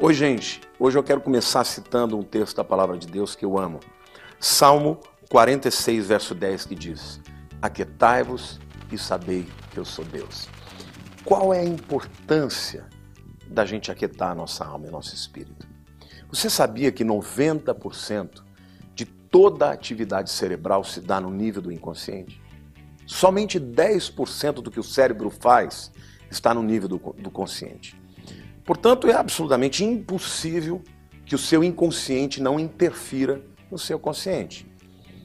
Oi, gente. Hoje eu quero começar citando um texto da palavra de Deus que eu amo. Salmo 46, verso 10, que diz: Aquetai-vos e sabei que eu sou Deus. Qual é a importância da gente aquietar a nossa alma e nosso espírito? Você sabia que 90% de toda a atividade cerebral se dá no nível do inconsciente? Somente 10% do que o cérebro faz está no nível do, do consciente. Portanto, é absolutamente impossível que o seu inconsciente não interfira no seu consciente.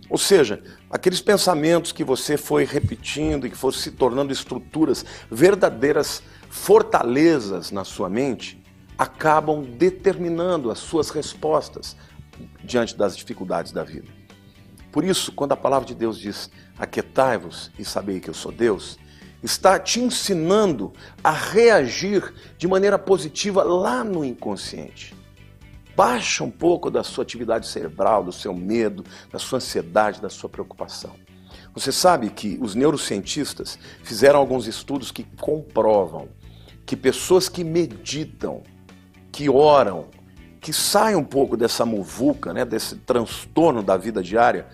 Ou seja, aqueles pensamentos que você foi repetindo e que foram se tornando estruturas, verdadeiras fortalezas na sua mente, acabam determinando as suas respostas diante das dificuldades da vida. Por isso, quando a palavra de Deus diz: Aquietai-vos e sabei que eu sou Deus, está te ensinando a reagir de maneira positiva lá no inconsciente. Baixa um pouco da sua atividade cerebral, do seu medo, da sua ansiedade, da sua preocupação. Você sabe que os neurocientistas fizeram alguns estudos que comprovam que pessoas que meditam, que oram, que saem um pouco dessa muvuca, né, desse transtorno da vida diária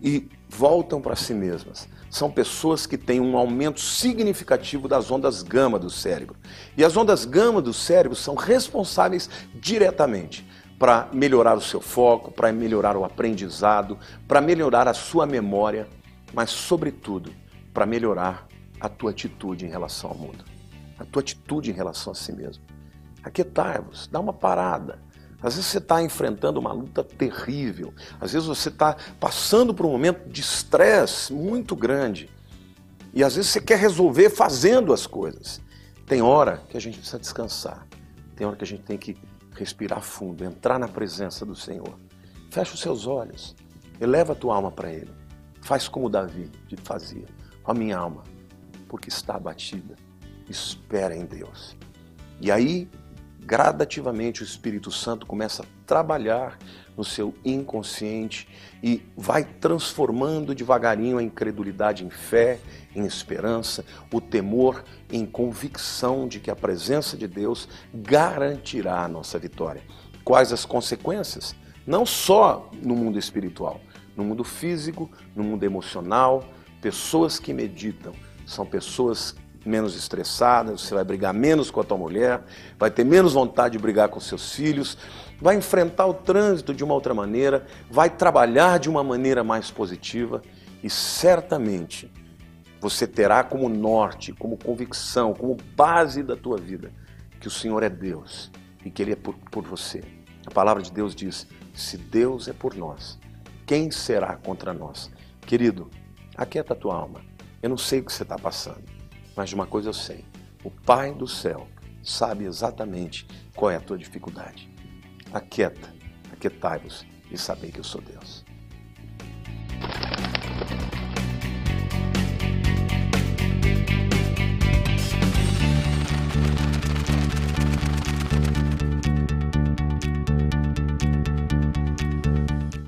e voltam para si mesmas. São pessoas que têm um aumento significativo das ondas gama do cérebro. E as ondas gama do cérebro são responsáveis diretamente para melhorar o seu foco, para melhorar o aprendizado, para melhorar a sua memória, mas, sobretudo, para melhorar a tua atitude em relação ao mundo, a tua atitude em relação a si mesmo. Aquietai-vos, dá uma parada. Às vezes você está enfrentando uma luta terrível, às vezes você está passando por um momento de estresse muito grande, e às vezes você quer resolver fazendo as coisas. Tem hora que a gente precisa descansar, tem hora que a gente tem que respirar fundo, entrar na presença do Senhor. Fecha os seus olhos, eleva a tua alma para Ele. Faz como Davi fazia. A minha alma, porque está abatida, espera em Deus. E aí, gradativamente, o Espírito Santo começa a trabalhar no seu inconsciente e vai transformando devagarinho a incredulidade em fé, em esperança, o temor em convicção de que a presença de Deus garantirá a nossa vitória. Quais as consequências? Não só no mundo espiritual, no mundo físico, no mundo emocional, pessoas que meditam são pessoas menos estressadas, você vai brigar menos com a tua mulher, vai ter menos vontade de brigar com seus filhos, vai enfrentar o trânsito de uma outra maneira, vai trabalhar de uma maneira mais positiva e certamente você terá como norte, como convicção, como base da tua vida que o Senhor é Deus e que Ele é por, por você. A palavra de Deus diz: se Deus é por nós, quem será contra nós? Querido, aquieta a tua alma. Eu não sei o que você está passando, mas de uma coisa eu sei: o Pai do céu sabe exatamente qual é a tua dificuldade. Aquieta, aquietai-vos e sabei que eu sou Deus.